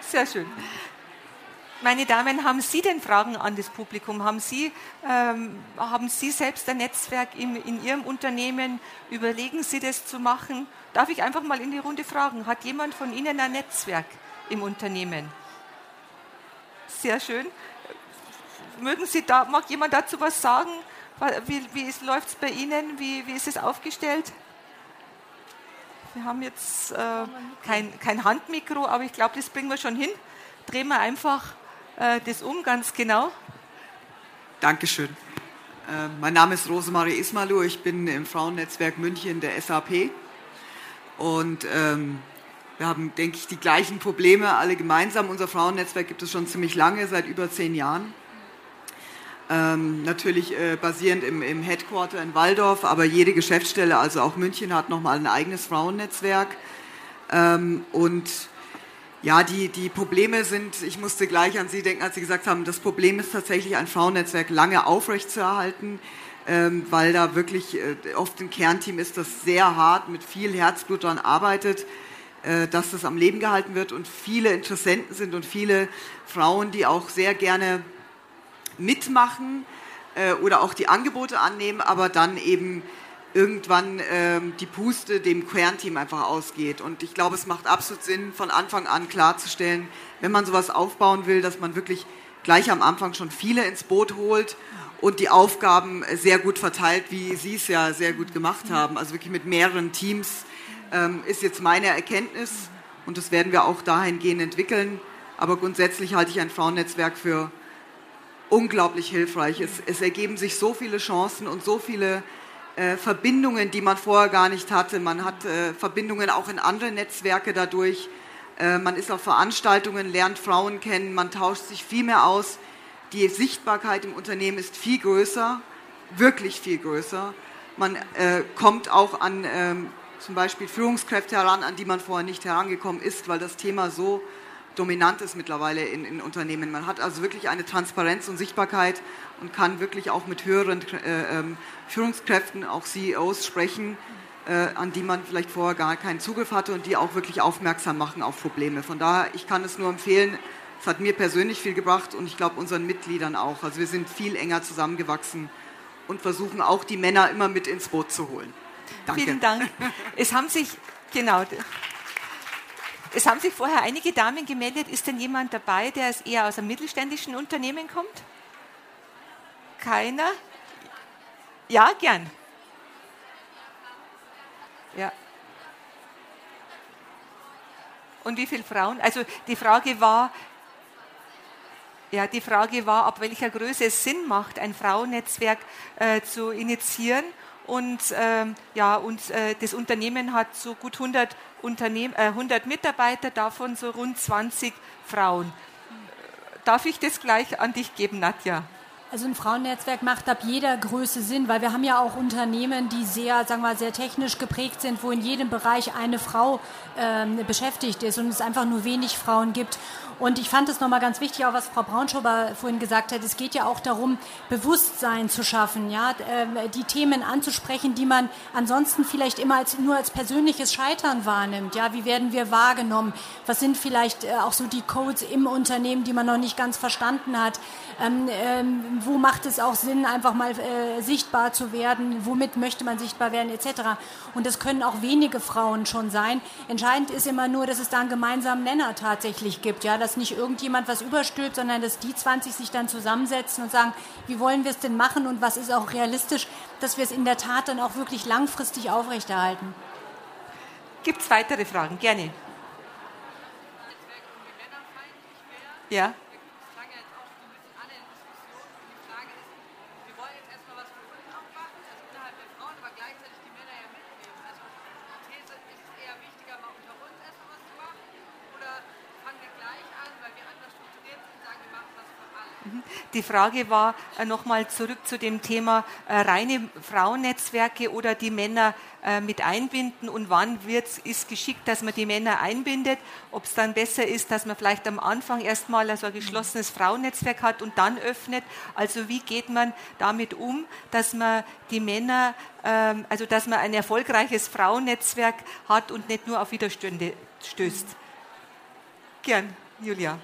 Sehr schön. Meine Damen, haben Sie denn Fragen an das Publikum? Haben Sie, ähm, haben Sie selbst ein Netzwerk in, in Ihrem Unternehmen? Überlegen Sie das zu machen? Darf ich einfach mal in die Runde fragen, hat jemand von Ihnen ein Netzwerk im Unternehmen? Sehr schön. Mögen Sie da, mag jemand dazu was sagen? Wie, wie läuft es bei Ihnen? Wie, wie ist es aufgestellt? Wir haben jetzt äh, kein, kein Handmikro, aber ich glaube, das bringen wir schon hin. Drehen wir einfach äh, das um, ganz genau. Dankeschön. Äh, mein Name ist Rosemarie Ismalu, ich bin im Frauennetzwerk München der SAP. Und ähm, wir haben, denke ich, die gleichen Probleme alle gemeinsam. Unser Frauennetzwerk gibt es schon ziemlich lange, seit über zehn Jahren. Ähm, natürlich äh, basierend im, im, Headquarter in Waldorf, aber jede Geschäftsstelle, also auch München, hat nochmal ein eigenes Frauennetzwerk. Ähm, und ja, die, die Probleme sind, ich musste gleich an Sie denken, als Sie gesagt haben, das Problem ist tatsächlich, ein Frauennetzwerk lange aufrechtzuerhalten, ähm, weil da wirklich äh, oft ein Kernteam ist, das sehr hart mit viel Herzblut daran arbeitet, äh, dass das am Leben gehalten wird und viele Interessenten sind und viele Frauen, die auch sehr gerne mitmachen äh, oder auch die Angebote annehmen, aber dann eben irgendwann ähm, die Puste dem Kernteam einfach ausgeht. Und ich glaube, es macht absolut Sinn, von Anfang an klarzustellen, wenn man sowas aufbauen will, dass man wirklich gleich am Anfang schon viele ins Boot holt und die Aufgaben sehr gut verteilt, wie Sie es ja sehr gut gemacht haben. Also wirklich mit mehreren Teams ähm, ist jetzt meine Erkenntnis und das werden wir auch dahingehend entwickeln. Aber grundsätzlich halte ich ein Frauennetzwerk für unglaublich hilfreich. Es, es ergeben sich so viele Chancen und so viele äh, Verbindungen, die man vorher gar nicht hatte. Man hat äh, Verbindungen auch in andere Netzwerke dadurch. Äh, man ist auf Veranstaltungen, lernt Frauen kennen, man tauscht sich viel mehr aus. Die Sichtbarkeit im Unternehmen ist viel größer, wirklich viel größer. Man äh, kommt auch an ähm, zum Beispiel Führungskräfte heran, an die man vorher nicht herangekommen ist, weil das Thema so dominant ist mittlerweile in, in Unternehmen. Man hat also wirklich eine Transparenz und Sichtbarkeit und kann wirklich auch mit höheren äh, ähm, Führungskräften, auch CEOs sprechen, äh, an die man vielleicht vorher gar keinen Zugriff hatte und die auch wirklich aufmerksam machen auf Probleme. Von daher, ich kann es nur empfehlen, es hat mir persönlich viel gebracht und ich glaube unseren Mitgliedern auch. Also wir sind viel enger zusammengewachsen und versuchen auch die Männer immer mit ins Boot zu holen. Danke. Vielen Dank. Es haben sich, genau, es haben sich vorher einige Damen gemeldet. Ist denn jemand dabei, der eher aus einem mittelständischen Unternehmen kommt? Keiner? Ja, gern. Ja. Und wie viele Frauen? Also die Frage war, ja, die Frage war, ab welcher Größe es Sinn macht, ein Frauennetzwerk äh, zu initiieren. Und, ähm, ja, und äh, das Unternehmen hat so gut 100, Unternehm, äh, 100 Mitarbeiter, davon so rund 20 Frauen. Darf ich das gleich an dich geben, Nadja? Also ein Frauennetzwerk macht ab jeder Größe Sinn, weil wir haben ja auch Unternehmen, die sehr, sagen wir mal, sehr technisch geprägt sind, wo in jedem Bereich eine Frau ähm, beschäftigt ist und es einfach nur wenig Frauen gibt. Und ich fand es nochmal ganz wichtig, auch was Frau Braunschober vorhin gesagt hat. Es geht ja auch darum, Bewusstsein zu schaffen, ja, ähm, die Themen anzusprechen, die man ansonsten vielleicht immer als, nur als persönliches Scheitern wahrnimmt. Ja, wie werden wir wahrgenommen? Was sind vielleicht äh, auch so die Codes im Unternehmen, die man noch nicht ganz verstanden hat? Ähm, ähm, wo macht es auch Sinn, einfach mal äh, sichtbar zu werden? Womit möchte man sichtbar werden, etc. Und das können auch wenige Frauen schon sein. Entscheidend ist immer nur, dass es da einen gemeinsamen Nenner tatsächlich gibt. Ja, dass nicht irgendjemand was überstülpt, sondern dass die 20 sich dann zusammensetzen und sagen, wie wollen wir es denn machen und was ist auch realistisch, dass wir es in der Tat dann auch wirklich langfristig aufrechterhalten. Gibt es weitere Fragen? Gerne. Ja. Die Frage war äh, nochmal zurück zu dem Thema äh, reine Frauennetzwerke oder die Männer äh, mit einbinden und wann wird ist geschickt, dass man die Männer einbindet. Ob es dann besser ist, dass man vielleicht am Anfang erstmal so ein geschlossenes Frauennetzwerk hat und dann öffnet. Also wie geht man damit um, dass man die Männer, ähm, also dass man ein erfolgreiches Frauennetzwerk hat und nicht nur auf Widerstände stößt. Gern, Julia.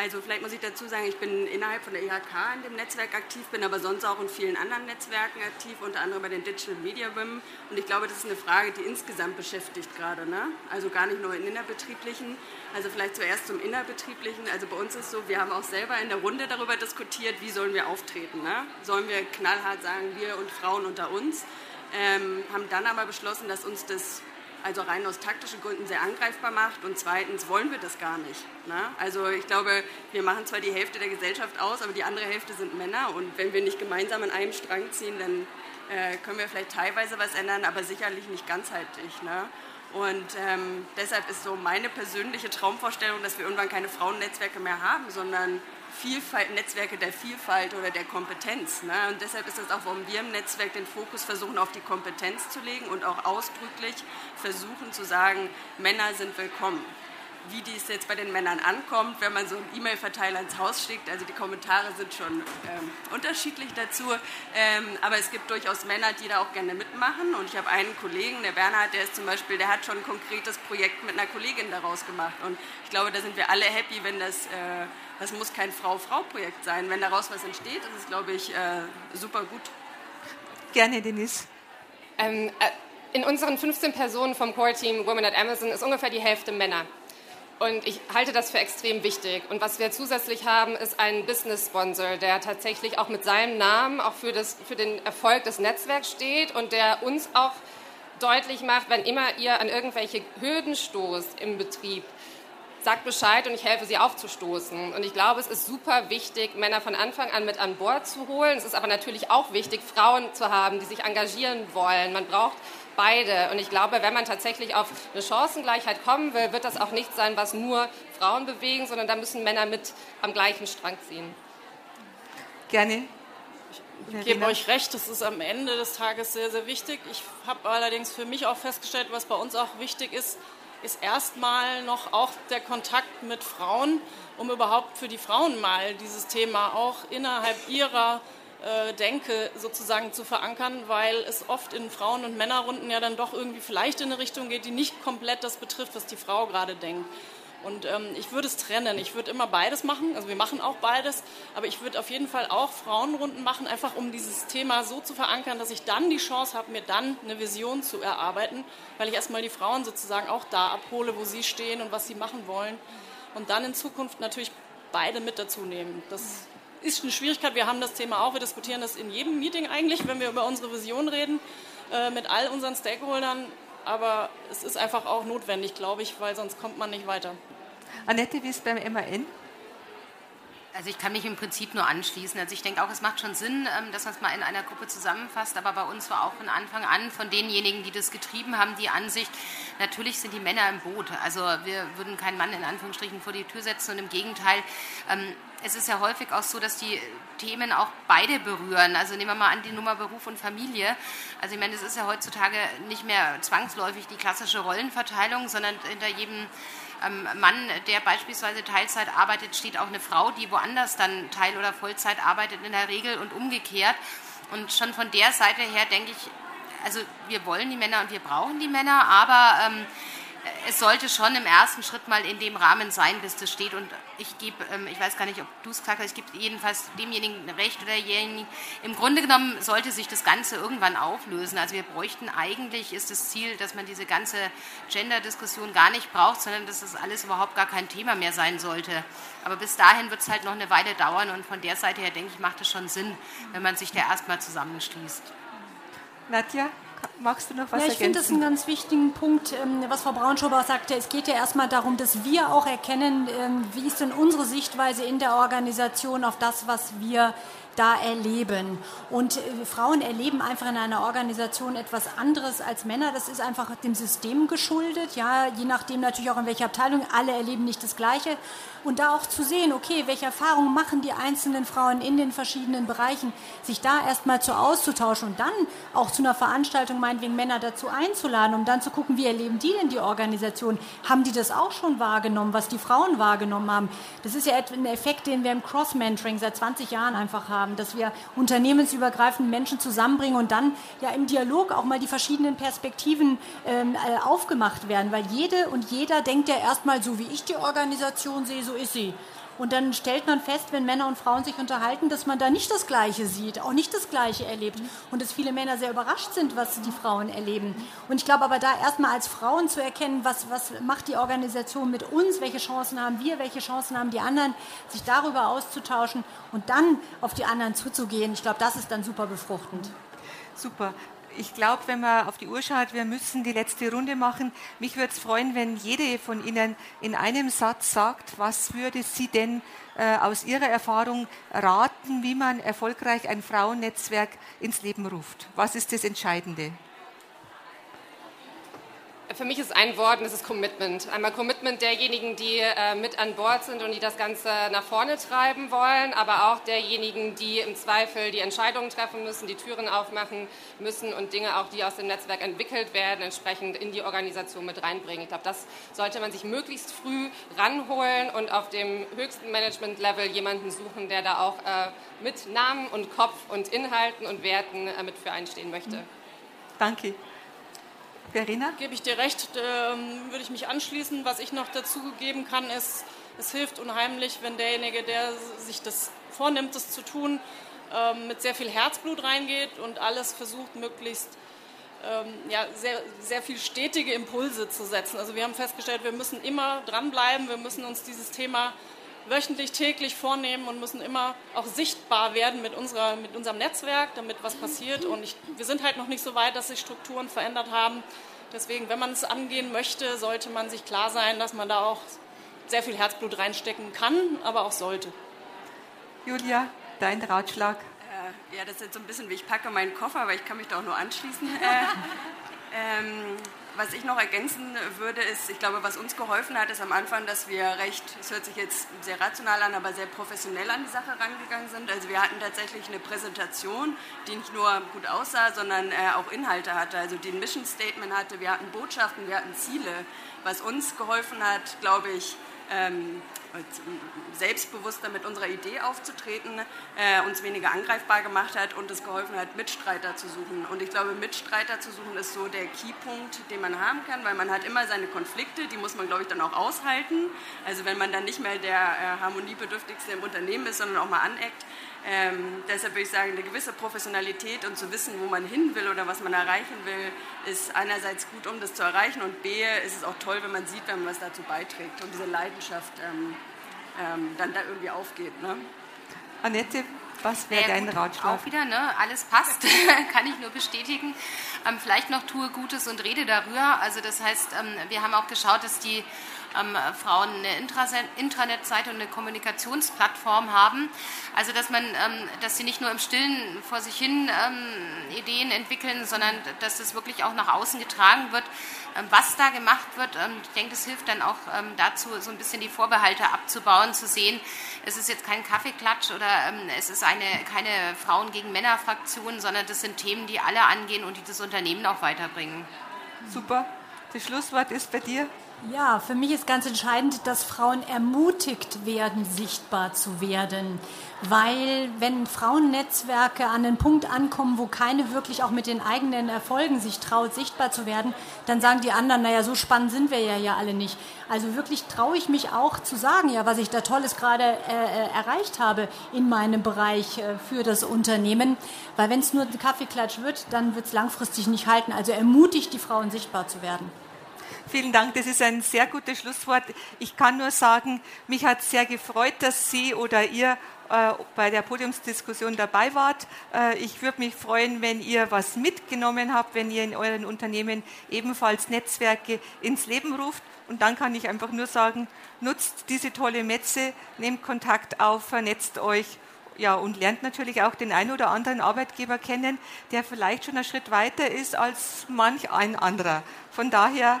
Also vielleicht muss ich dazu sagen, ich bin innerhalb von der IHK in dem Netzwerk aktiv, bin aber sonst auch in vielen anderen Netzwerken aktiv, unter anderem bei den Digital Media Women. Und ich glaube, das ist eine Frage, die insgesamt beschäftigt gerade. Ne? Also gar nicht nur in innerbetrieblichen. Also vielleicht zuerst zum innerbetrieblichen. Also bei uns ist so, wir haben auch selber in der Runde darüber diskutiert, wie sollen wir auftreten. Ne? Sollen wir knallhart sagen, wir und Frauen unter uns? Ähm, haben dann aber beschlossen, dass uns das also rein aus taktischen Gründen sehr angreifbar macht und zweitens wollen wir das gar nicht. Ne? Also ich glaube, wir machen zwar die Hälfte der Gesellschaft aus, aber die andere Hälfte sind Männer und wenn wir nicht gemeinsam an einem Strang ziehen, dann äh, können wir vielleicht teilweise was ändern, aber sicherlich nicht ganzheitlich. Ne? Und ähm, deshalb ist so meine persönliche Traumvorstellung, dass wir irgendwann keine Frauennetzwerke mehr haben, sondern Vielfalt, Netzwerke der Vielfalt oder der Kompetenz. Ne? Und deshalb ist es auch, warum wir im Netzwerk den Fokus versuchen, auf die Kompetenz zu legen und auch ausdrücklich versuchen zu sagen, Männer sind willkommen. Wie dies jetzt bei den Männern ankommt, wenn man so einen E-Mail-Verteiler ins Haus schickt, also die Kommentare sind schon ähm, unterschiedlich dazu, ähm, aber es gibt durchaus Männer, die da auch gerne mitmachen und ich habe einen Kollegen, der Bernhard, der ist zum Beispiel, der hat schon ein konkretes Projekt mit einer Kollegin daraus gemacht und ich glaube, da sind wir alle happy, wenn das äh, das muss kein Frau-Frau-Projekt sein. Wenn daraus was entsteht, ist es, glaube ich, äh, super gut. Gerne, Denise. Ähm, äh, in unseren 15 Personen vom Core-Team Women at Amazon ist ungefähr die Hälfte Männer. Und ich halte das für extrem wichtig. Und was wir zusätzlich haben, ist ein Business-Sponsor, der tatsächlich auch mit seinem Namen auch für, das, für den Erfolg des Netzwerks steht und der uns auch deutlich macht, wenn immer ihr an irgendwelche Hürden stoßt im Betrieb, sagt Bescheid und ich helfe sie aufzustoßen. Und ich glaube, es ist super wichtig, Männer von Anfang an mit an Bord zu holen. Es ist aber natürlich auch wichtig, Frauen zu haben, die sich engagieren wollen. Man braucht beide. Und ich glaube, wenn man tatsächlich auf eine Chancengleichheit kommen will, wird das auch nicht sein, was nur Frauen bewegen, sondern da müssen Männer mit am gleichen Strang ziehen. Gerne. Ich gebe euch recht, das ist am Ende des Tages sehr, sehr wichtig. Ich habe allerdings für mich auch festgestellt, was bei uns auch wichtig ist, ist erstmal noch auch der Kontakt mit Frauen, um überhaupt für die Frauen mal dieses Thema auch innerhalb ihrer Denke sozusagen zu verankern, weil es oft in Frauen- und Männerrunden ja dann doch irgendwie vielleicht in eine Richtung geht, die nicht komplett das betrifft, was die Frau gerade denkt. Und ähm, ich würde es trennen. Ich würde immer beides machen. Also wir machen auch beides. Aber ich würde auf jeden Fall auch Frauenrunden machen, einfach um dieses Thema so zu verankern, dass ich dann die Chance habe, mir dann eine Vision zu erarbeiten, weil ich erstmal die Frauen sozusagen auch da abhole, wo sie stehen und was sie machen wollen. Und dann in Zukunft natürlich beide mit dazu nehmen. Das ist eine Schwierigkeit. Wir haben das Thema auch. Wir diskutieren das in jedem Meeting eigentlich, wenn wir über unsere Vision reden, äh, mit all unseren Stakeholdern aber es ist einfach auch notwendig, glaube ich, weil sonst kommt man nicht weiter. Annette, wie ist es beim MAN? Also ich kann mich im Prinzip nur anschließen. Also ich denke auch, es macht schon Sinn, ähm, dass man es mal in einer Gruppe zusammenfasst. Aber bei uns war auch von Anfang an von denjenigen, die das getrieben haben, die Ansicht, natürlich sind die Männer im Boot. Also wir würden keinen Mann in Anführungsstrichen vor die Tür setzen und im Gegenteil. Es ist ja häufig auch so, dass die Themen auch beide berühren. Also nehmen wir mal an die Nummer Beruf und Familie. Also ich meine, es ist ja heutzutage nicht mehr zwangsläufig die klassische Rollenverteilung, sondern hinter jedem ähm, Mann, der beispielsweise Teilzeit arbeitet, steht auch eine Frau, die woanders dann Teil- oder Vollzeit arbeitet in der Regel und umgekehrt. Und schon von der Seite her denke ich, also wir wollen die Männer und wir brauchen die Männer, aber ähm, es sollte schon im ersten Schritt mal in dem Rahmen sein, bis das steht. Und ich gebe, ähm, ich weiß gar nicht, ob du es gesagt hast, ich gebe jedenfalls demjenigen recht oder derjenigen. Im Grunde genommen sollte sich das Ganze irgendwann auflösen. Also wir bräuchten eigentlich, ist das Ziel, dass man diese ganze Gender-Diskussion gar nicht braucht, sondern dass das alles überhaupt gar kein Thema mehr sein sollte. Aber bis dahin wird es halt noch eine Weile dauern und von der Seite her, denke ich, macht es schon Sinn, wenn man sich da erstmal zusammenschließt. Nadja? Magst du noch was ja, ich finde das einen ganz wichtigen Punkt, ähm, was Frau Braunschober sagte. Es geht ja erstmal darum, dass wir auch erkennen, ähm, wie ist denn unsere Sichtweise in der Organisation auf das, was wir da erleben. Und äh, Frauen erleben einfach in einer Organisation etwas anderes als Männer. Das ist einfach dem System geschuldet. Ja, je nachdem natürlich auch in welcher Abteilung. Alle erleben nicht das Gleiche. Und da auch zu sehen, okay, welche Erfahrungen machen die einzelnen Frauen in den verschiedenen Bereichen, sich da erstmal zu auszutauschen und dann auch zu einer Veranstaltung meinetwegen Männer dazu einzuladen, um dann zu gucken, wie erleben die denn die Organisation? Haben die das auch schon wahrgenommen, was die Frauen wahrgenommen haben? Das ist ja ein Effekt, den wir im Cross-Mentoring seit 20 Jahren einfach haben haben, dass wir unternehmensübergreifend Menschen zusammenbringen und dann ja im Dialog auch mal die verschiedenen Perspektiven ähm, äh, aufgemacht werden, weil jede und jeder denkt ja erstmal, so wie ich die Organisation sehe, so ist sie. Und dann stellt man fest, wenn Männer und Frauen sich unterhalten, dass man da nicht das Gleiche sieht, auch nicht das Gleiche erlebt. Und dass viele Männer sehr überrascht sind, was die Frauen erleben. Und ich glaube aber da erstmal als Frauen zu erkennen, was, was macht die Organisation mit uns, welche Chancen haben wir, welche Chancen haben die anderen, sich darüber auszutauschen und dann auf die anderen zuzugehen. Ich glaube, das ist dann super befruchtend. Super ich glaube, wenn man auf die Uhr schaut, wir müssen die letzte Runde machen. Mich würde es freuen, wenn jede von Ihnen in einem Satz sagt, was würde sie denn äh, aus Ihrer Erfahrung raten, wie man erfolgreich ein Frauennetzwerk ins Leben ruft. Was ist das Entscheidende? Für mich ist ein Wort und das ist Commitment. Einmal Commitment derjenigen, die äh, mit an Bord sind und die das Ganze nach vorne treiben wollen, aber auch derjenigen, die im Zweifel die Entscheidungen treffen müssen, die Türen aufmachen müssen und Dinge auch, die aus dem Netzwerk entwickelt werden, entsprechend in die Organisation mit reinbringen. Ich glaube, das sollte man sich möglichst früh ranholen und auf dem höchsten Management-Level jemanden suchen, der da auch äh, mit Namen und Kopf und Inhalten und Werten äh, mit für einstehen möchte. Danke. Verena? Gebe ich dir recht, ähm, würde ich mich anschließen. Was ich noch dazu geben kann, ist, es hilft unheimlich, wenn derjenige, der sich das vornimmt, das zu tun, ähm, mit sehr viel Herzblut reingeht und alles versucht, möglichst ähm, ja, sehr, sehr viel stetige Impulse zu setzen. Also wir haben festgestellt, wir müssen immer dranbleiben, wir müssen uns dieses Thema wöchentlich, täglich vornehmen und müssen immer auch sichtbar werden mit, unserer, mit unserem Netzwerk, damit was passiert. Und ich, wir sind halt noch nicht so weit, dass sich Strukturen verändert haben. Deswegen, wenn man es angehen möchte, sollte man sich klar sein, dass man da auch sehr viel Herzblut reinstecken kann, aber auch sollte. Julia, dein Ratschlag? Äh, ja, das ist jetzt so ein bisschen wie ich packe meinen Koffer, aber ich kann mich da auch nur anschließen. *laughs* Äh, ähm, was ich noch ergänzen würde, ist, ich glaube, was uns geholfen hat, ist am Anfang, dass wir recht, es hört sich jetzt sehr rational an, aber sehr professionell an die Sache rangegangen sind. Also wir hatten tatsächlich eine Präsentation, die nicht nur gut aussah, sondern äh, auch Inhalte hatte, also die ein Mission Statement hatte. Wir hatten Botschaften, wir hatten Ziele. Was uns geholfen hat, glaube ich, ähm, selbstbewusster mit unserer Idee aufzutreten, äh, uns weniger angreifbar gemacht hat und es geholfen hat, Mitstreiter zu suchen. Und ich glaube, Mitstreiter zu suchen ist so der Keypunkt, den man haben kann, weil man hat immer seine Konflikte, die muss man, glaube ich, dann auch aushalten. Also wenn man dann nicht mehr der äh, harmoniebedürftigste im Unternehmen ist, sondern auch mal aneckt, ähm, deshalb würde ich sagen, eine gewisse Professionalität und zu wissen, wo man hin will oder was man erreichen will, ist einerseits gut, um das zu erreichen und b, ist es auch toll, wenn man sieht, wenn man was dazu beiträgt und diese Leidenschaft ähm, ähm, dann da irgendwie aufgeht. Ne? Annette, Was wäre dein Ratschlag? Auch wieder, ne? alles passt, *laughs* kann ich nur bestätigen. Ähm, vielleicht noch tue Gutes und rede darüber. Also das heißt, ähm, wir haben auch geschaut, dass die ähm, Frauen eine Intranet-Seite und eine Kommunikationsplattform haben. Also dass man, ähm, dass sie nicht nur im Stillen vor sich hin ähm, Ideen entwickeln, sondern dass das wirklich auch nach außen getragen wird, ähm, was da gemacht wird. Ähm, ich denke, das hilft dann auch ähm, dazu, so ein bisschen die Vorbehalte abzubauen, zu sehen, es ist jetzt kein Kaffeeklatsch oder es ist eine, keine Frauen gegen Männer Fraktion, sondern das sind Themen, die alle angehen und die das Unternehmen auch weiterbringen. Super. Das Schlusswort ist bei dir. Ja, für mich ist ganz entscheidend, dass Frauen ermutigt werden, sichtbar zu werden. Weil wenn Frauennetzwerke an den Punkt ankommen, wo keine wirklich auch mit den eigenen Erfolgen sich traut, sichtbar zu werden, dann sagen die anderen, naja, so spannend sind wir ja ja alle nicht. Also wirklich traue ich mich auch zu sagen, ja, was ich da Tolles gerade äh, äh erreicht habe in meinem Bereich äh, für das Unternehmen. Weil wenn es nur ein Kaffeeklatsch wird, dann wird es langfristig nicht halten. Also ermutigt die Frauen, sichtbar zu werden. Vielen Dank, das ist ein sehr gutes Schlusswort. Ich kann nur sagen, mich hat sehr gefreut, dass Sie oder ihr äh, bei der Podiumsdiskussion dabei wart. Äh, ich würde mich freuen, wenn ihr was mitgenommen habt, wenn ihr in euren Unternehmen ebenfalls Netzwerke ins Leben ruft. Und dann kann ich einfach nur sagen, nutzt diese tolle Metze, nehmt Kontakt auf, vernetzt euch ja, und lernt natürlich auch den einen oder anderen Arbeitgeber kennen, der vielleicht schon einen Schritt weiter ist als manch ein anderer. Von daher